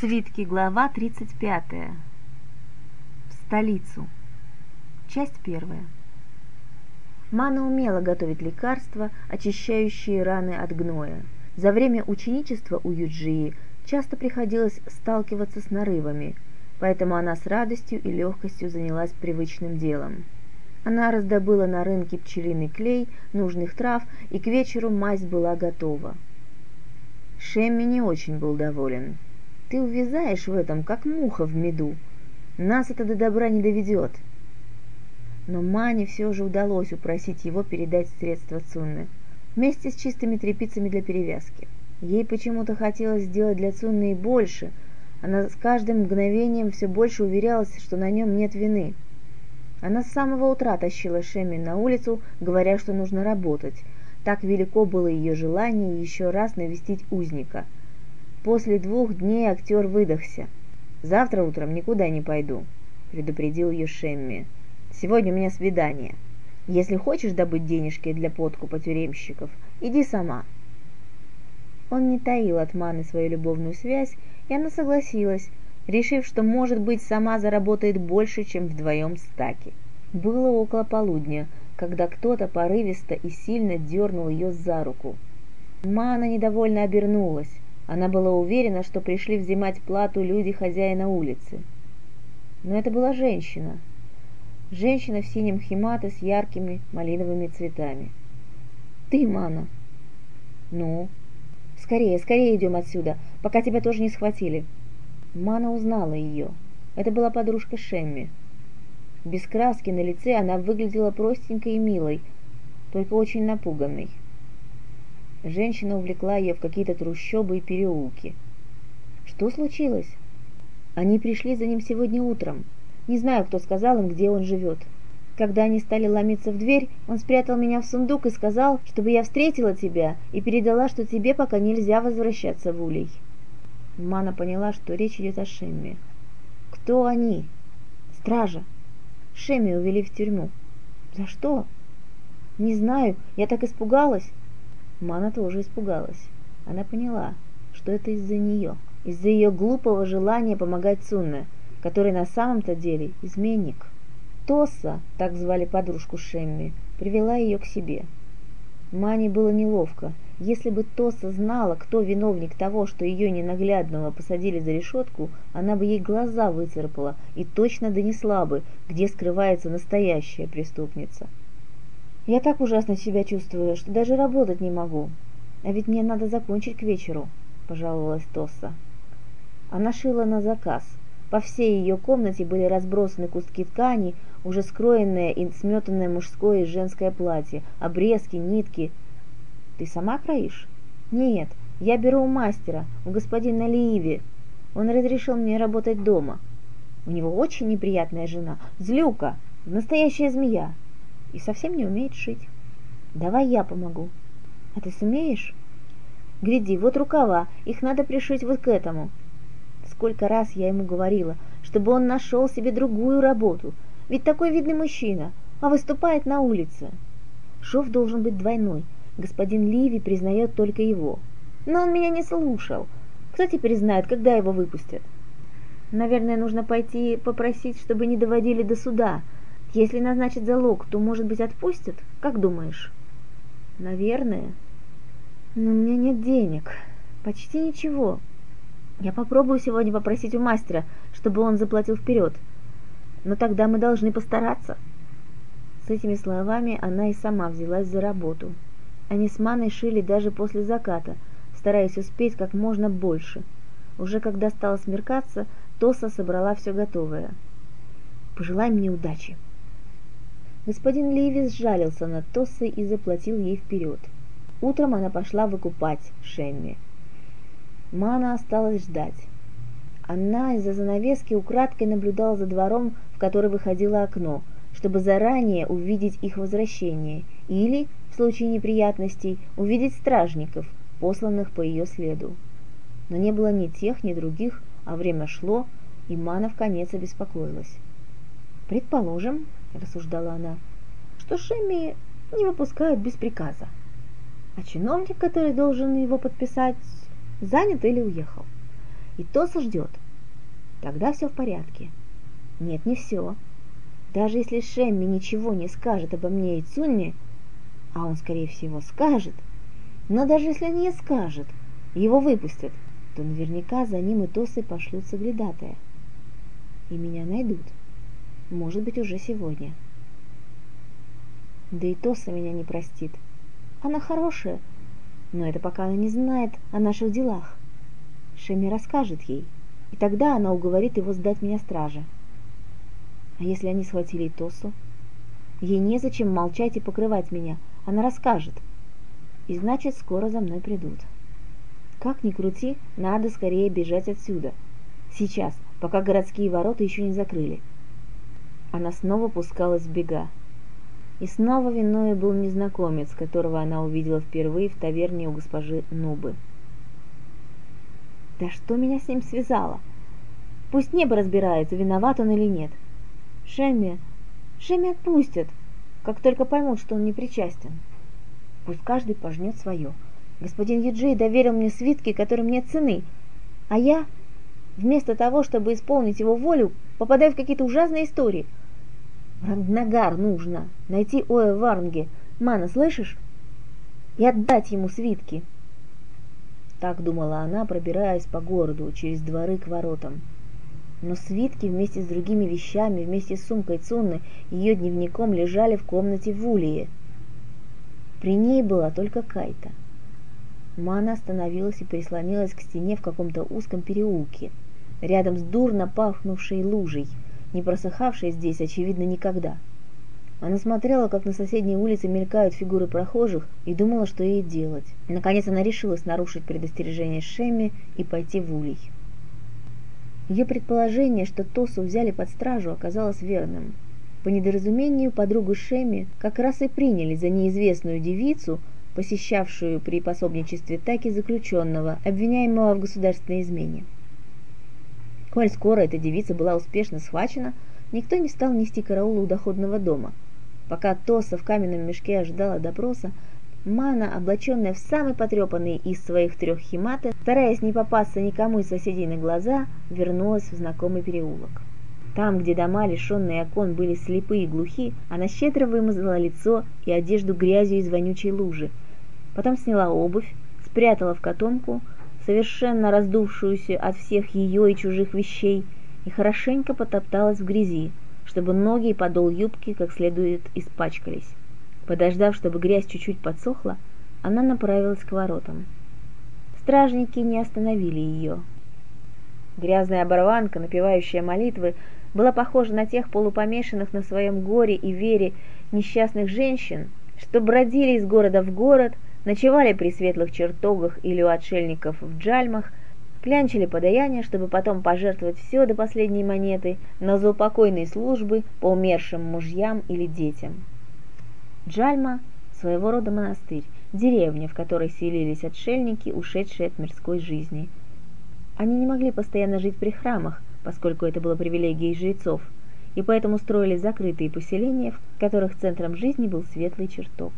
Свитки, глава 35. В столицу. Часть первая. Мана умела готовить лекарства, очищающие раны от гноя. За время ученичества у Юджии часто приходилось сталкиваться с нарывами, поэтому она с радостью и легкостью занялась привычным делом. Она раздобыла на рынке пчелиный клей, нужных трав, и к вечеру мазь была готова. Шемми не очень был доволен. Ты увязаешь в этом, как муха в меду. Нас это до добра не доведет. Но Мане все же удалось упросить его передать средства Цунны вместе с чистыми тряпицами для перевязки. Ей почему-то хотелось сделать для Цунны и больше. Она с каждым мгновением все больше уверялась, что на нем нет вины. Она с самого утра тащила Шеми на улицу, говоря, что нужно работать. Так велико было ее желание еще раз навестить узника – После двух дней актер выдохся. «Завтра утром никуда не пойду», — предупредил ее Шемми. «Сегодня у меня свидание. Если хочешь добыть денежки для подкупа тюремщиков, иди сама». Он не таил от Маны свою любовную связь, и она согласилась, решив, что, может быть, сама заработает больше, чем вдвоем с Таки. Было около полудня, когда кто-то порывисто и сильно дернул ее за руку. Мана недовольно обернулась. Она была уверена, что пришли взимать плату люди хозяина улицы. Но это была женщина. Женщина в синем химате с яркими малиновыми цветами. «Ты, Мана!» «Ну?» «Скорее, скорее идем отсюда, пока тебя тоже не схватили!» Мана узнала ее. Это была подружка Шемми. Без краски на лице она выглядела простенькой и милой, только очень напуганной. Женщина увлекла ее в какие-то трущобы и переулки. Что случилось? Они пришли за ним сегодня утром. Не знаю, кто сказал им, где он живет. Когда они стали ломиться в дверь, он спрятал меня в сундук и сказал, чтобы я встретила тебя и передала, что тебе пока нельзя возвращаться в Улей. Мана поняла, что речь идет о Шемме. Кто они? Стража. Шемми увели в тюрьму. За что? Не знаю, я так испугалась. Мана тоже испугалась. Она поняла, что это из-за нее, из-за ее глупого желания помогать Цунне, который на самом-то деле изменник. Тоса, так звали подружку Шемми, привела ее к себе. Мане было неловко. Если бы Тоса знала, кто виновник того, что ее ненаглядного посадили за решетку, она бы ей глаза выцарапала и точно донесла бы, где скрывается настоящая преступница. Я так ужасно себя чувствую, что даже работать не могу. А ведь мне надо закончить к вечеру, пожаловалась Тосса. Она шила на заказ. По всей ее комнате были разбросаны куски ткани, уже скроенное и сметанное мужское и женское платье, обрезки, нитки. Ты сама кроишь? Нет, я беру у мастера, у господина Ливи. Он разрешил мне работать дома. У него очень неприятная жена, злюка, настоящая змея и совсем не умеет шить. Давай я помогу. А ты сумеешь? Гляди, вот рукава, их надо пришить вот к этому. Сколько раз я ему говорила, чтобы он нашел себе другую работу, ведь такой видный мужчина, а выступает на улице. Шов должен быть двойной, господин Ливи признает только его. Но он меня не слушал. Кто теперь знает, когда его выпустят? Наверное, нужно пойти попросить, чтобы не доводили до суда, если назначат залог, то, может быть, отпустят? Как думаешь? Наверное. Но у меня нет денег. Почти ничего. Я попробую сегодня попросить у мастера, чтобы он заплатил вперед. Но тогда мы должны постараться. С этими словами она и сама взялась за работу. Они с Маной шили даже после заката, стараясь успеть как можно больше. Уже когда стало смеркаться, Тоса собрала все готовое. «Пожелай мне удачи», Господин Ливис сжалился над Тоссой и заплатил ей вперед. Утром она пошла выкупать Шемми. Мана осталась ждать. Она из-за занавески украдкой наблюдала за двором, в который выходило окно, чтобы заранее увидеть их возвращение или, в случае неприятностей, увидеть стражников, посланных по ее следу. Но не было ни тех, ни других, а время шло, и Мана в конец обеспокоилась. «Предположим, — рассуждала она, — что Шемми не выпускают без приказа. А чиновник, который должен его подписать, занят или уехал. и Тоса ждет, тогда все в порядке. Нет, не все. Даже если Шемми ничего не скажет обо мне и Цунме, а он, скорее всего, скажет, но даже если не скажет, его выпустят, то наверняка за ним и Тосы пошлют соглядатая. И меня найдут. Может быть, уже сегодня. Да и Тоса меня не простит. Она хорошая, но это пока она не знает о наших делах. Шеми расскажет ей, и тогда она уговорит его сдать меня страже. А если они схватили Тосу? Ей незачем молчать и покрывать меня. Она расскажет. И значит, скоро за мной придут. Как ни крути, надо скорее бежать отсюда. Сейчас, пока городские ворота еще не закрыли. Она снова пускалась в бега. И снова виной был незнакомец, которого она увидела впервые в таверне у госпожи Нубы. Да что меня с ним связало? Пусть небо разбирается, виноват он или нет. Шемми, Шемми отпустят, как только поймут, что он не причастен. Пусть каждый пожнет свое. Господин Юджей доверил мне свитки, которым нет цены, а я, вместо того, чтобы исполнить его волю, попадаю в какие-то ужасные истории – Рангнагар нужно найти Оэ Варнге. Мана, слышишь? И отдать ему свитки. Так думала она, пробираясь по городу, через дворы к воротам. Но свитки вместе с другими вещами, вместе с сумкой Цунны ее дневником лежали в комнате в Улии. При ней была только Кайта. Мана остановилась и прислонилась к стене в каком-то узком переулке, рядом с дурно пахнувшей лужей – не просыхавшей здесь, очевидно, никогда. Она смотрела, как на соседней улице мелькают фигуры прохожих, и думала, что ей делать. Наконец она решилась нарушить предостережение Шемми и пойти в улей. Ее предположение, что Тосу взяли под стражу, оказалось верным. По недоразумению подругу Шемми как раз и приняли за неизвестную девицу, посещавшую при пособничестве Таки заключенного, обвиняемого в государственной измене. Коль скоро эта девица была успешно схвачена, никто не стал нести караул у доходного дома. Пока Тоса в каменном мешке ожидала допроса, Мана, облаченная в самый потрепанный из своих трех химаты, стараясь не попасться никому из соседей на глаза, вернулась в знакомый переулок. Там, где дома, лишенные окон, были слепы и глухи, она щедро вымазала лицо и одежду грязью из вонючей лужи. Потом сняла обувь, спрятала в котомку, совершенно раздувшуюся от всех ее и чужих вещей, и хорошенько потопталась в грязи, чтобы ноги и подол юбки как следует испачкались. Подождав, чтобы грязь чуть-чуть подсохла, она направилась к воротам. Стражники не остановили ее. Грязная оборванка, напевающая молитвы, была похожа на тех полупомешанных на своем горе и вере несчастных женщин, что бродили из города в город – ночевали при светлых чертогах или у отшельников в джальмах, клянчили подаяние, чтобы потом пожертвовать все до последней монеты на заупокойные службы по умершим мужьям или детям. Джальма – своего рода монастырь, деревня, в которой селились отшельники, ушедшие от мирской жизни. Они не могли постоянно жить при храмах, поскольку это было привилегией жрецов, и поэтому строили закрытые поселения, в которых центром жизни был светлый чертог.